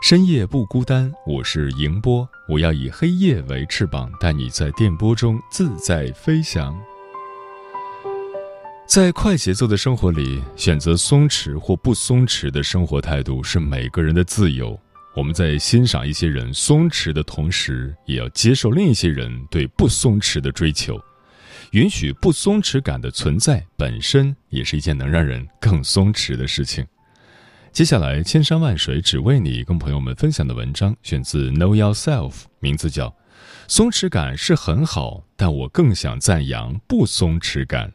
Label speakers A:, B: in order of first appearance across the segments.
A: 深夜不孤单，我是迎波。我要以黑夜为翅膀，带你在电波中自在飞翔。在快节奏的生活里，选择松弛或不松弛的生活态度是每个人的自由。我们在欣赏一些人松弛的同时，也要接受另一些人对不松弛的追求。允许不松弛感的存在，本身也是一件能让人更松弛的事情。接下来，千山万水只为你，跟朋友们分享的文章选自 Know Yourself，名字叫《松弛感是很好，但我更想赞扬不松弛感》。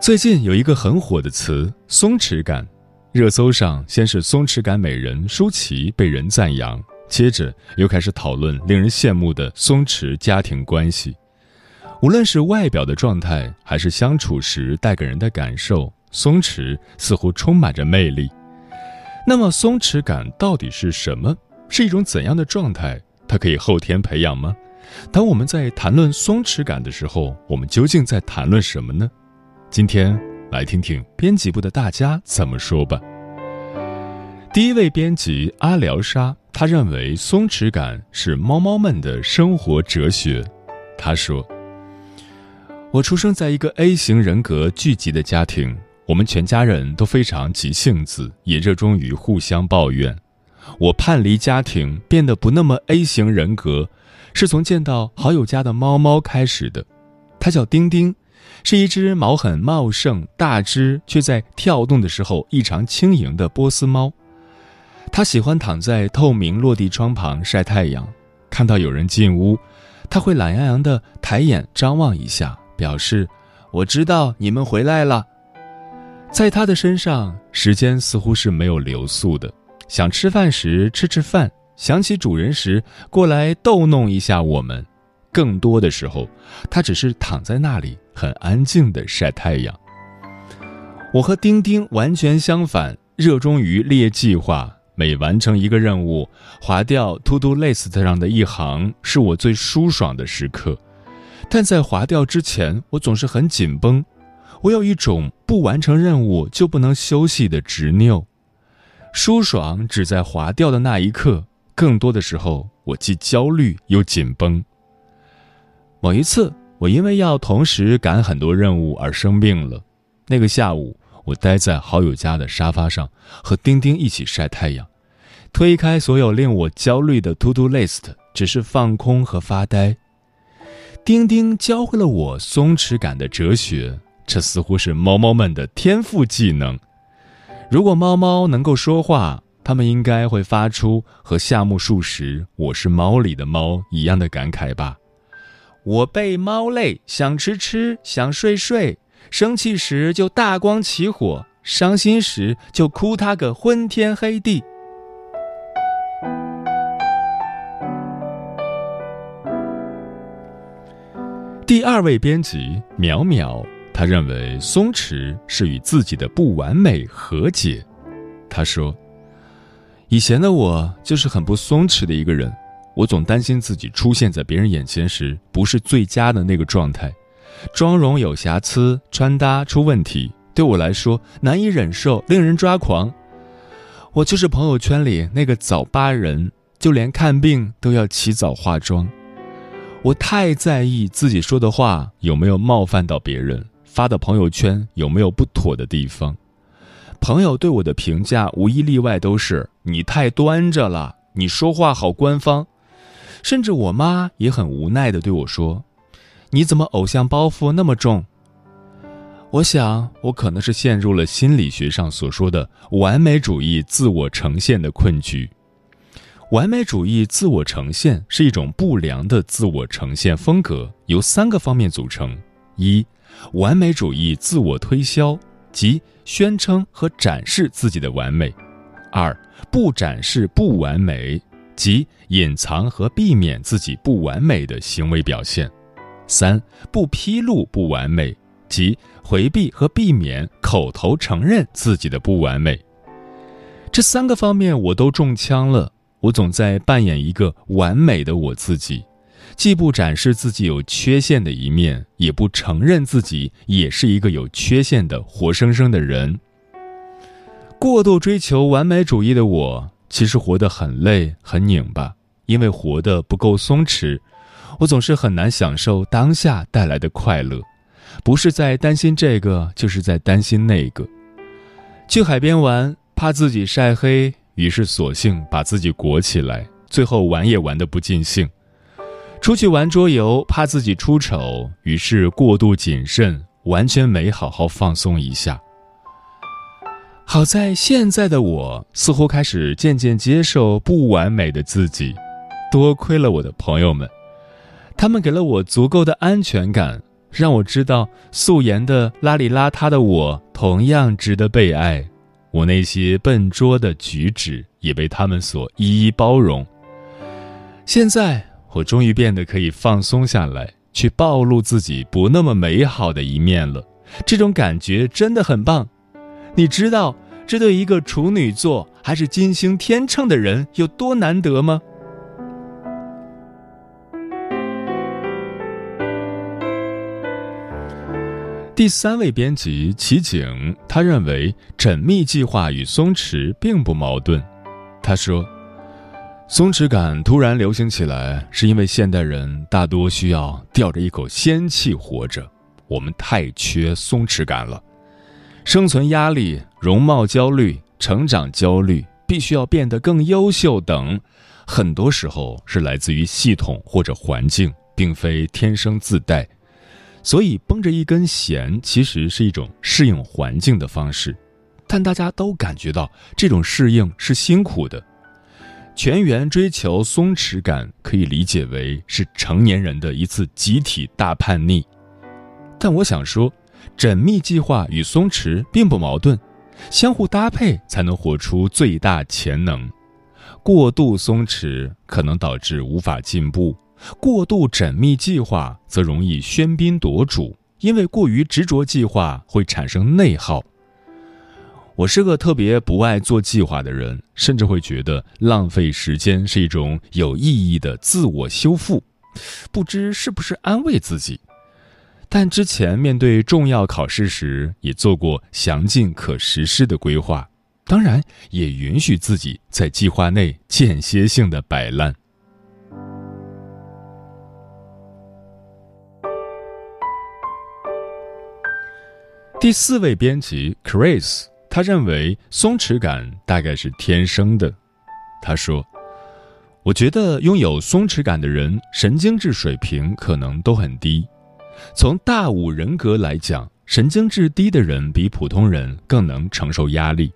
A: 最近有一个很火的词“松弛感”，热搜上先是松弛感美人舒淇被人赞扬。接着又开始讨论令人羡慕的松弛家庭关系，无论是外表的状态，还是相处时带给人的感受，松弛似乎充满着魅力。那么，松弛感到底是什么？是一种怎样的状态？它可以后天培养吗？当我们在谈论松弛感的时候，我们究竟在谈论什么呢？今天来听听编辑部的大家怎么说吧。第一位编辑阿廖沙。他认为松弛感是猫猫们的生活哲学。他说：“我出生在一个 A 型人格聚集的家庭，我们全家人都非常急性子，也热衷于互相抱怨。我叛离家庭，变得不那么 A 型人格，是从见到好友家的猫猫开始的。它叫丁丁，是一只毛很茂盛、大只却在跳动的时候异常轻盈的波斯猫。”他喜欢躺在透明落地窗旁晒太阳，看到有人进屋，他会懒洋洋地抬眼张望一下，表示我知道你们回来了。在他的身上，时间似乎是没有流速的，想吃饭时吃吃饭，想起主人时过来逗弄一下我们。更多的时候，他只是躺在那里，很安静地晒太阳。我和丁丁完全相反，热衷于列计划。每完成一个任务，划掉 To Do List 上的一行，是我最舒爽的时刻。但在划掉之前，我总是很紧绷。我有一种不完成任务就不能休息的执拗。舒爽只在划掉的那一刻，更多的时候，我既焦虑又紧绷。某一次，我因为要同时赶很多任务而生病了。那个下午。我待在好友家的沙发上，和丁丁一起晒太阳，推开所有令我焦虑的 to do list，只是放空和发呆。丁丁教会了我松弛感的哲学，这似乎是猫猫们的天赋技能。如果猫猫能够说话，它们应该会发出和夏目漱石“我是猫”里的猫一样的感慨吧。我被猫累，想吃吃，想睡睡。生气时就大光起火，伤心时就哭他个昏天黑地。第二位编辑淼淼，他认为松弛是与自己的不完美和解。他说：“以前的我就是很不松弛的一个人，我总担心自己出现在别人眼前时不是最佳的那个状态。”妆容有瑕疵，穿搭出问题，对我来说难以忍受，令人抓狂。我就是朋友圈里那个早八人，就连看病都要起早化妆。我太在意自己说的话有没有冒犯到别人，发的朋友圈有没有不妥的地方。朋友对我的评价无一例外都是“你太端着了，你说话好官方”，甚至我妈也很无奈的对我说：“你怎么偶像包袱那么重？”我想，我可能是陷入了心理学上所说的完美主义自我呈现的困局。完美主义自我呈现是一种不良的自我呈现风格，由三个方面组成：一、完美主义自我推销，即。宣称和展示自己的完美，二不展示不完美，即隐藏和避免自己不完美的行为表现；三不披露不完美，即回避和避免口头承认自己的不完美。这三个方面我都中枪了，我总在扮演一个完美的我自己。既不展示自己有缺陷的一面，也不承认自己也是一个有缺陷的活生生的人。过度追求完美主义的我，其实活得很累、很拧巴，因为活得不够松弛。我总是很难享受当下带来的快乐，不是在担心这个，就是在担心那个。去海边玩，怕自己晒黑，于是索性把自己裹起来，最后玩也玩得不尽兴。出去玩桌游，怕自己出丑，于是过度谨慎，完全没好好放松一下。好在现在的我似乎开始渐渐接受不完美的自己，多亏了我的朋友们，他们给了我足够的安全感，让我知道素颜的邋里邋遢的我同样值得被爱，我那些笨拙的举止也被他们所一一包容。现在。我终于变得可以放松下来，去暴露自己不那么美好的一面了。这种感觉真的很棒。你知道这对一个处女座还是金星天秤的人有多难得吗？第三位编辑齐景，他认为缜密计划与松弛并不矛盾。他说。松弛感突然流行起来，是因为现代人大多需要吊着一口仙气活着，我们太缺松弛感了。生存压力、容貌焦虑、成长焦虑，必须要变得更优秀等，很多时候是来自于系统或者环境，并非天生自带。所以绷着一根弦其实是一种适应环境的方式，但大家都感觉到这种适应是辛苦的。全员追求松弛感，可以理解为是成年人的一次集体大叛逆。但我想说，缜密计划与松弛并不矛盾，相互搭配才能活出最大潜能。过度松弛可能导致无法进步，过度缜密计划则容易喧宾夺主，因为过于执着计划会产生内耗。我是个特别不爱做计划的人，甚至会觉得浪费时间是一种有意义的自我修复，不知是不是安慰自己。但之前面对重要考试时，也做过详尽可实施的规划，当然也允许自己在计划内间歇性的摆烂。第四位编辑 Chris。他认为松弛感大概是天生的。他说：“我觉得拥有松弛感的人，神经质水平可能都很低。从大五人格来讲，神经质低的人比普通人更能承受压力。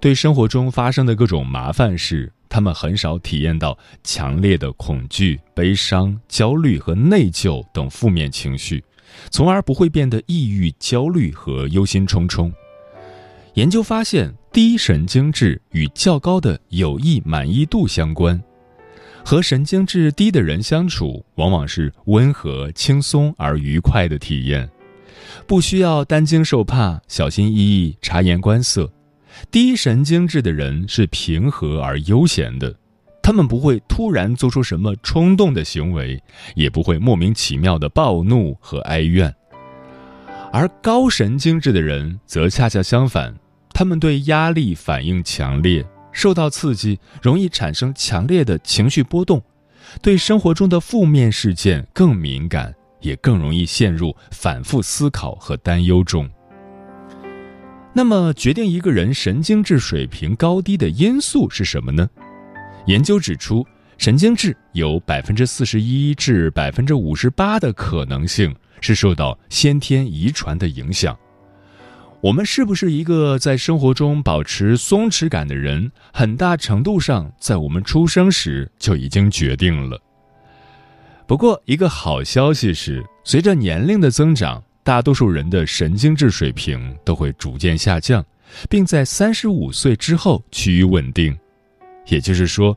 A: 对生活中发生的各种麻烦事，他们很少体验到强烈的恐惧、悲伤、焦虑和内疚等负面情绪，从而不会变得抑郁、焦虑和忧心忡忡。”研究发现，低神经质与较高的有益满意度相关。和神经质低的人相处，往往是温和、轻松而愉快的体验，不需要担惊受怕、小心翼翼、察言观色。低神经质的人是平和而悠闲的，他们不会突然做出什么冲动的行为，也不会莫名其妙的暴怒和哀怨。而高神经质的人则恰恰相反。他们对压力反应强烈，受到刺激容易产生强烈的情绪波动，对生活中的负面事件更敏感，也更容易陷入反复思考和担忧中。那么，决定一个人神经质水平高低的因素是什么呢？研究指出，神经质有百分之四十一至百分之五十八的可能性是受到先天遗传的影响。我们是不是一个在生活中保持松弛感的人，很大程度上在我们出生时就已经决定了。不过，一个好消息是，随着年龄的增长，大多数人的神经质水平都会逐渐下降，并在三十五岁之后趋于稳定。也就是说，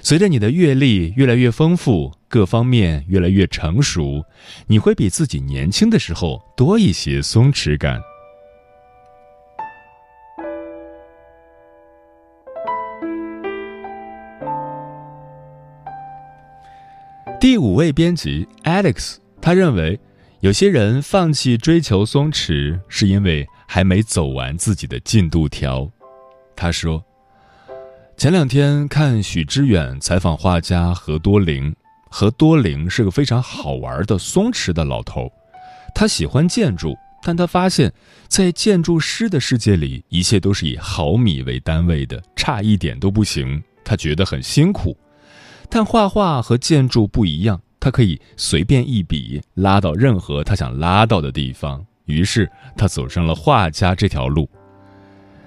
A: 随着你的阅历越来越丰富，各方面越来越成熟，你会比自己年轻的时候多一些松弛感。第五位编辑 Alex，他认为，有些人放弃追求松弛，是因为还没走完自己的进度条。他说，前两天看许知远采访画家何多灵，何多灵是个非常好玩的松弛的老头。他喜欢建筑，但他发现，在建筑师的世界里，一切都是以毫米为单位的，差一点都不行。他觉得很辛苦。但画画和建筑不一样，他可以随便一笔拉到任何他想拉到的地方。于是他走上了画家这条路。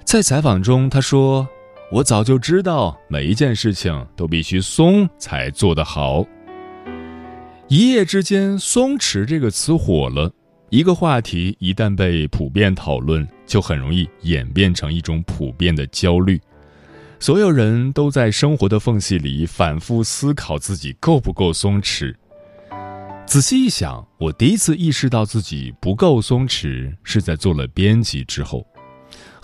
A: 在采访中，他说：“我早就知道每一件事情都必须松才做得好。”一夜之间，“松弛”这个词火了。一个话题一旦被普遍讨论，就很容易演变成一种普遍的焦虑。所有人都在生活的缝隙里反复思考自己够不够松弛。仔细一想，我第一次意识到自己不够松弛是在做了编辑之后。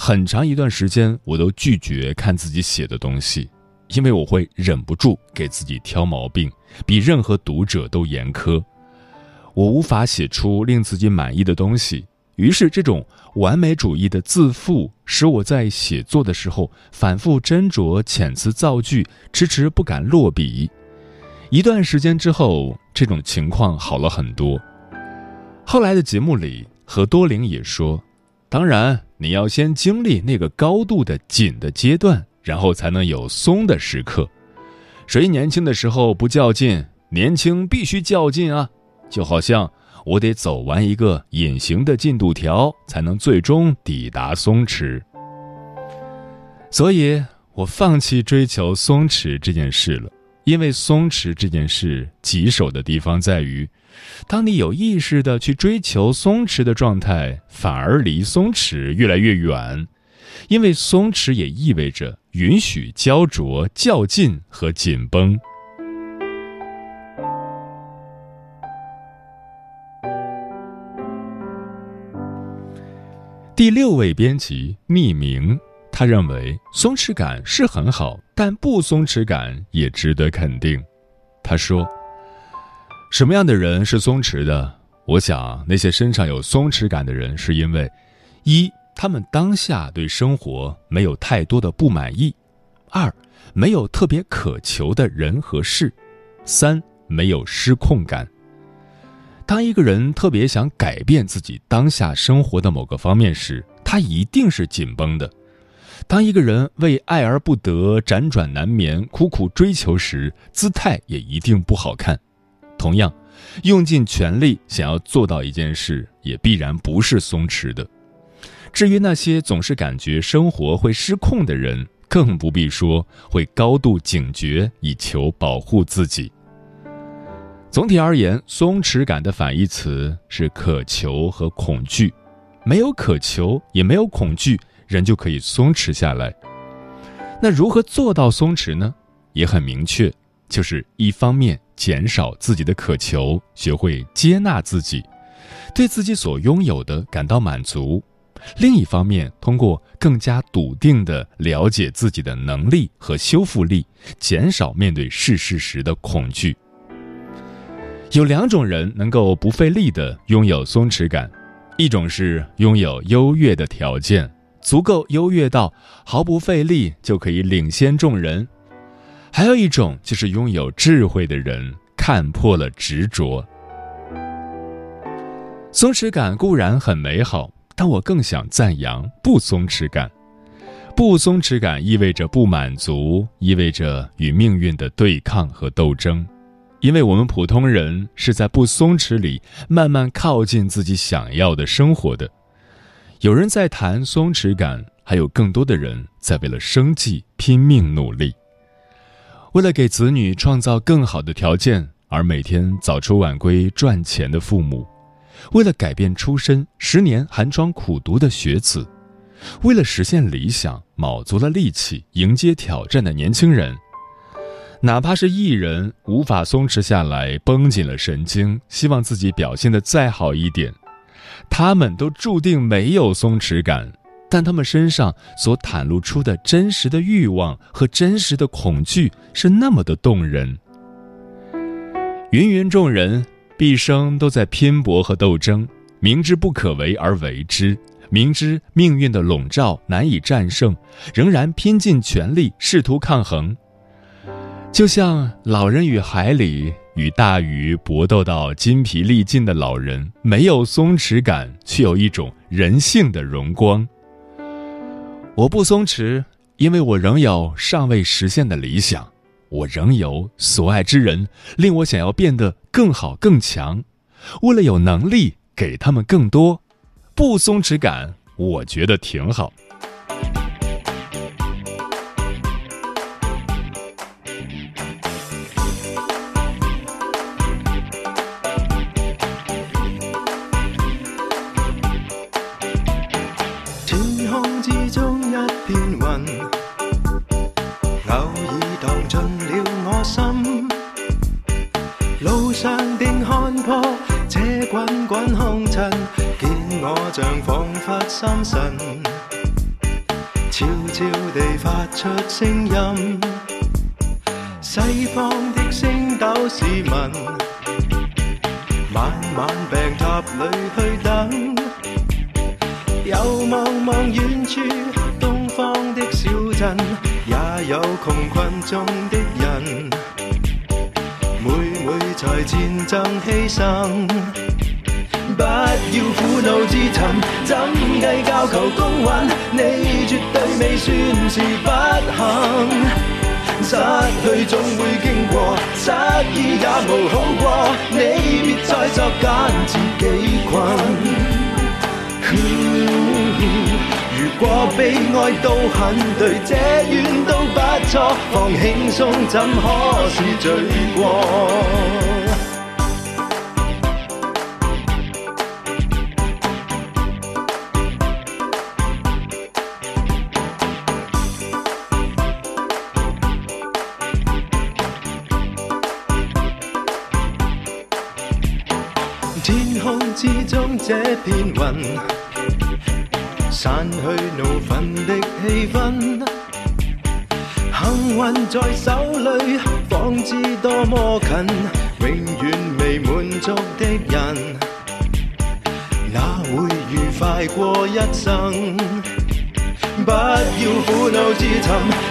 A: 很长一段时间，我都拒绝看自己写的东西，因为我会忍不住给自己挑毛病，比任何读者都严苛。我无法写出令自己满意的东西。于是，这种完美主义的自负使我在写作的时候反复斟酌遣词造句，迟迟不敢落笔。一段时间之后，这种情况好了很多。后来的节目里，何多灵也说：“当然，你要先经历那个高度的紧的阶段，然后才能有松的时刻。谁年轻的时候不较劲？年轻必须较劲啊！就好像……”我得走完一个隐形的进度条，才能最终抵达松弛。所以我放弃追求松弛这件事了，因为松弛这件事棘手的地方在于，当你有意识的去追求松弛的状态，反而离松弛越来越远，因为松弛也意味着允许焦灼、较劲和紧绷。第六位编辑匿名，他认为松弛感是很好，但不松弛感也值得肯定。他说：“什么样的人是松弛的？我想那些身上有松弛感的人，是因为一，他们当下对生活没有太多的不满意；二，没有特别渴求的人和事；三，没有失控感。”当一个人特别想改变自己当下生活的某个方面时，他一定是紧绷的；当一个人为爱而不得、辗转难眠、苦苦追求时，姿态也一定不好看。同样，用尽全力想要做到一件事，也必然不是松弛的。至于那些总是感觉生活会失控的人，更不必说会高度警觉以求保护自己。总体而言，松弛感的反义词是渴求和恐惧。没有渴求，也没有恐惧，人就可以松弛下来。那如何做到松弛呢？也很明确，就是一方面减少自己的渴求，学会接纳自己，对自己所拥有的感到满足；另一方面，通过更加笃定地了解自己的能力和修复力，减少面对事实时的恐惧。有两种人能够不费力地拥有松弛感，一种是拥有优越的条件，足够优越到毫不费力就可以领先众人；还有一种就是拥有智慧的人看破了执着。松弛感固然很美好，但我更想赞扬不松弛感。不松弛感意味着不满足，意味着与命运的对抗和斗争。因为我们普通人是在不松弛里慢慢靠近自己想要的生活的。有人在谈松弛感，还有更多的人在为了生计拼命努力。为了给子女创造更好的条件，而每天早出晚归赚钱的父母；为了改变出身，十年寒窗苦读的学子；为了实现理想，卯足了力气迎接挑战的年轻人。哪怕是艺人无法松弛下来，绷紧了神经，希望自己表现的再好一点，他们都注定没有松弛感。但他们身上所袒露出的真实的欲望和真实的恐惧是那么的动人。芸芸众人毕生都在拼搏和斗争，明知不可为而为之，明知命运的笼罩难以战胜，仍然拼尽全力试图抗衡。就像老人与海里与大鱼搏斗到筋疲力尽的老人，没有松弛感，却有一种人性的荣光。我不松弛，因为我仍有尚未实现的理想，我仍有所爱之人，令我想要变得更好更强。为了有能力给他们更多，不松弛感，我觉得挺好。
B: 神，悄悄地发出声音。西方的星斗市民，不要苦恼自寻，怎计较求公允？你绝对未算是不幸。失去总会经过，失意也无好过。你别再作奸自己困。如果悲哀都很对，这远都不错。放轻松怎可是罪过？这片云，散去怒愤的气氛。幸运在手里，方知多么近。永远未满足的人，哪会愉快过一生？不要苦恼自寻，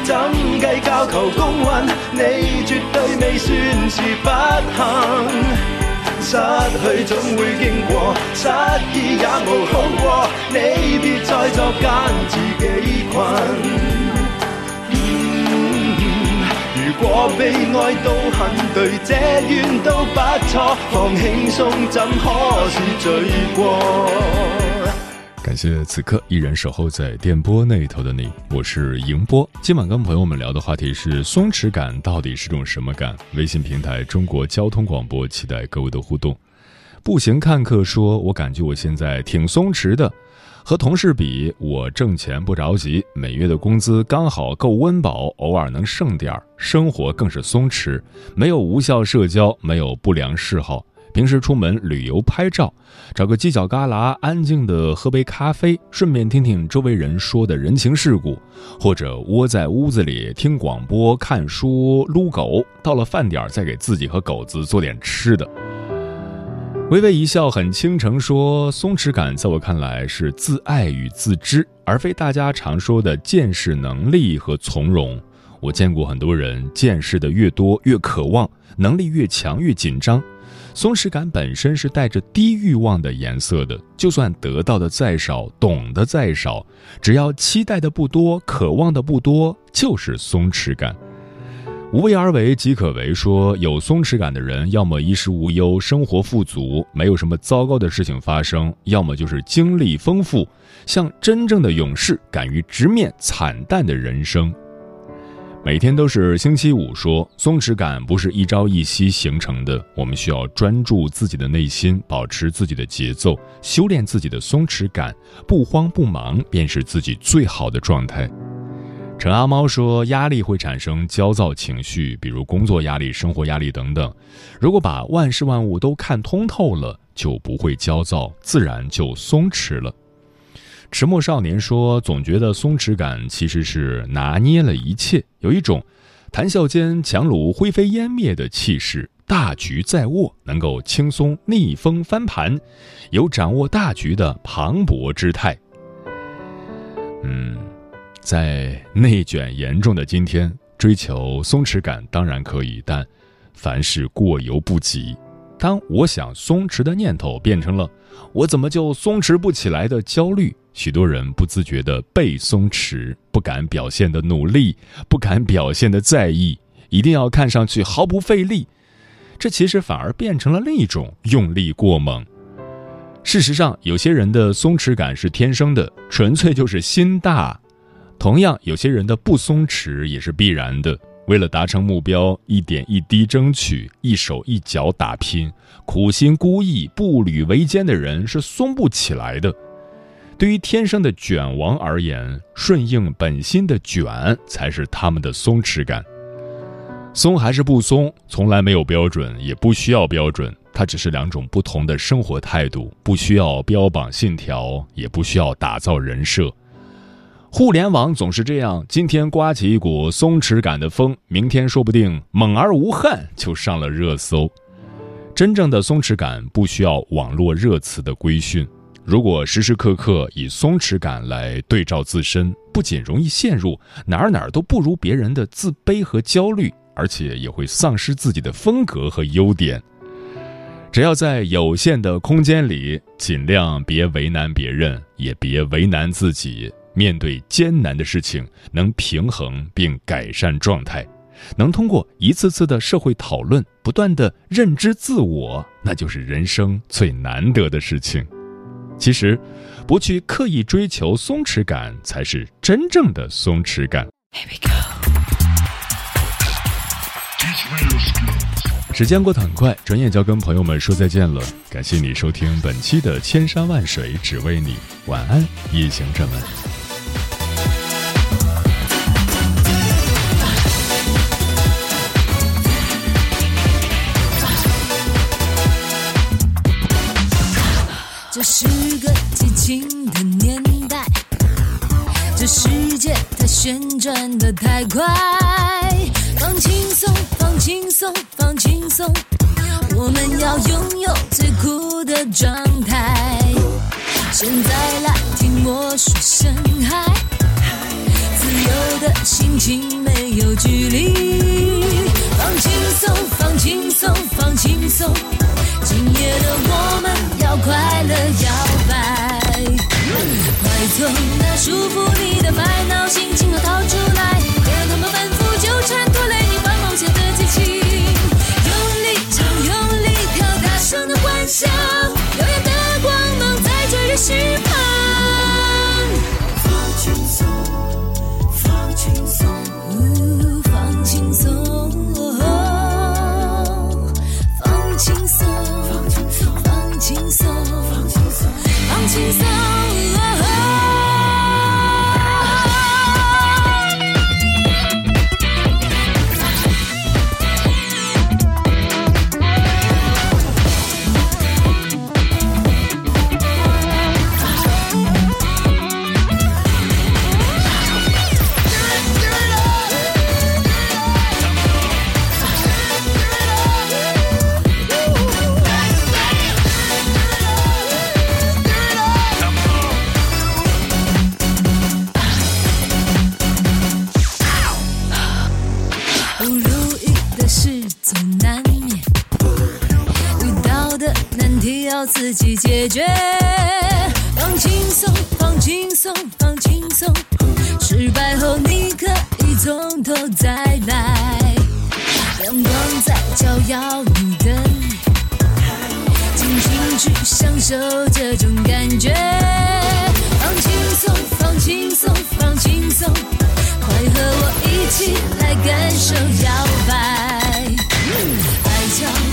B: 怎计较求公允？你绝对未算是不幸。失去总会经过，失意也无好过。你别再作奸，自己困。如果悲哀都很对，这怨都不错。放轻松，怎可是罪过？
A: 感谢此刻依然守候在电波那头的你，我是迎波。今晚跟朋友们聊的话题是松弛感到底是种什么感？微信平台中国交通广播，期待各位的互动。步行看客说：“我感觉我现在挺松弛的，和同事比，我挣钱不着急，每月的工资刚好够温饱，偶尔能剩点儿，生活更是松弛，没有无效社交，没有不良嗜好。”平时出门旅游拍照，找个犄角旮旯安静的喝杯咖啡，顺便听听周围人说的人情世故，或者窝在屋子里听广播、看书、撸狗。到了饭点再给自己和狗子做点吃的。微微一笑，很倾城说：“松弛感在我看来是自爱与自知，而非大家常说的见识能力和从容。我见过很多人见识的越多越渴望，能力越强越紧张。松弛感本身是带着低欲望的颜色的，就算得到的再少，懂得再少，只要期待的不多，渴望的不多，就是松弛感。无为而为即可为，说有松弛感的人，要么衣食无忧，生活富足，没有什么糟糕的事情发生；要么就是经历丰富，像真正的勇士，敢于直面惨淡的人生。每天都是星期五，说松弛感不是一朝一夕形成的，我们需要专注自己的内心，保持自己的节奏，修炼自己的松弛感，不慌不忙便是自己最好的状态。陈阿猫说，压力会产生焦躁情绪，比如工作压力、生活压力等等。如果把万事万物都看通透了，就不会焦躁，自然就松弛了。迟暮少年说：“总觉得松弛感其实是拿捏了一切，有一种谈笑间樯橹灰飞烟灭的气势，大局在握，能够轻松逆风翻盘，有掌握大局的磅礴之态。”嗯，在内卷严重的今天，追求松弛感当然可以，但凡事过犹不及。当我想松弛的念头变成了“我怎么就松弛不起来”的焦虑。许多人不自觉的被松弛，不敢表现的努力，不敢表现的在意，一定要看上去毫不费力，这其实反而变成了另一种用力过猛。事实上，有些人的松弛感是天生的，纯粹就是心大；同样，有些人的不松弛也是必然的。为了达成目标，一点一滴争取，一手一脚打拼，苦心孤诣、步履维艰的人是松不起来的。对于天生的卷王而言，顺应本心的卷才是他们的松弛感。松还是不松，从来没有标准，也不需要标准。它只是两种不同的生活态度，不需要标榜信条，也不需要打造人设。互联网总是这样，今天刮起一股松弛感的风，明天说不定猛而无憾就上了热搜。真正的松弛感不需要网络热词的规训。如果时时刻刻以松弛感来对照自身，不仅容易陷入哪儿哪儿都不如别人的自卑和焦虑，而且也会丧失自己的风格和优点。只要在有限的空间里，尽量别为难别人，也别为难自己。面对艰难的事情，能平衡并改善状态，能通过一次次的社会讨论，不断的认知自我，那就是人生最难得的事情。其实，不去刻意追求松弛感，才是真正的松弛感。时间过得很快，转眼就要跟朋友们说再见了。感谢你收听本期的《千山万水只为你》，晚安，夜行者们。
C: 这是世界它旋转的太快。放轻松，放轻松，放轻松，我们要拥有最酷的状态。现在来听我说声嗨，自由的心情没有距离。放轻松，放轻松，放轻松。今夜的我们要快乐摇摆，快从那束缚你的烦恼心情中逃出来，别让他们反复纠缠拖累你放梦想的激情，用力唱，用力跳，大声的欢笑，耀眼的光芒在追日时旁。放放轻松，放轻松，放轻松。失败后你可以从头再来。阳光在照耀你的脸，尽情去享受这种感觉。放轻松，放轻松，放轻松。快和我一起来感受摇摆，爱笑。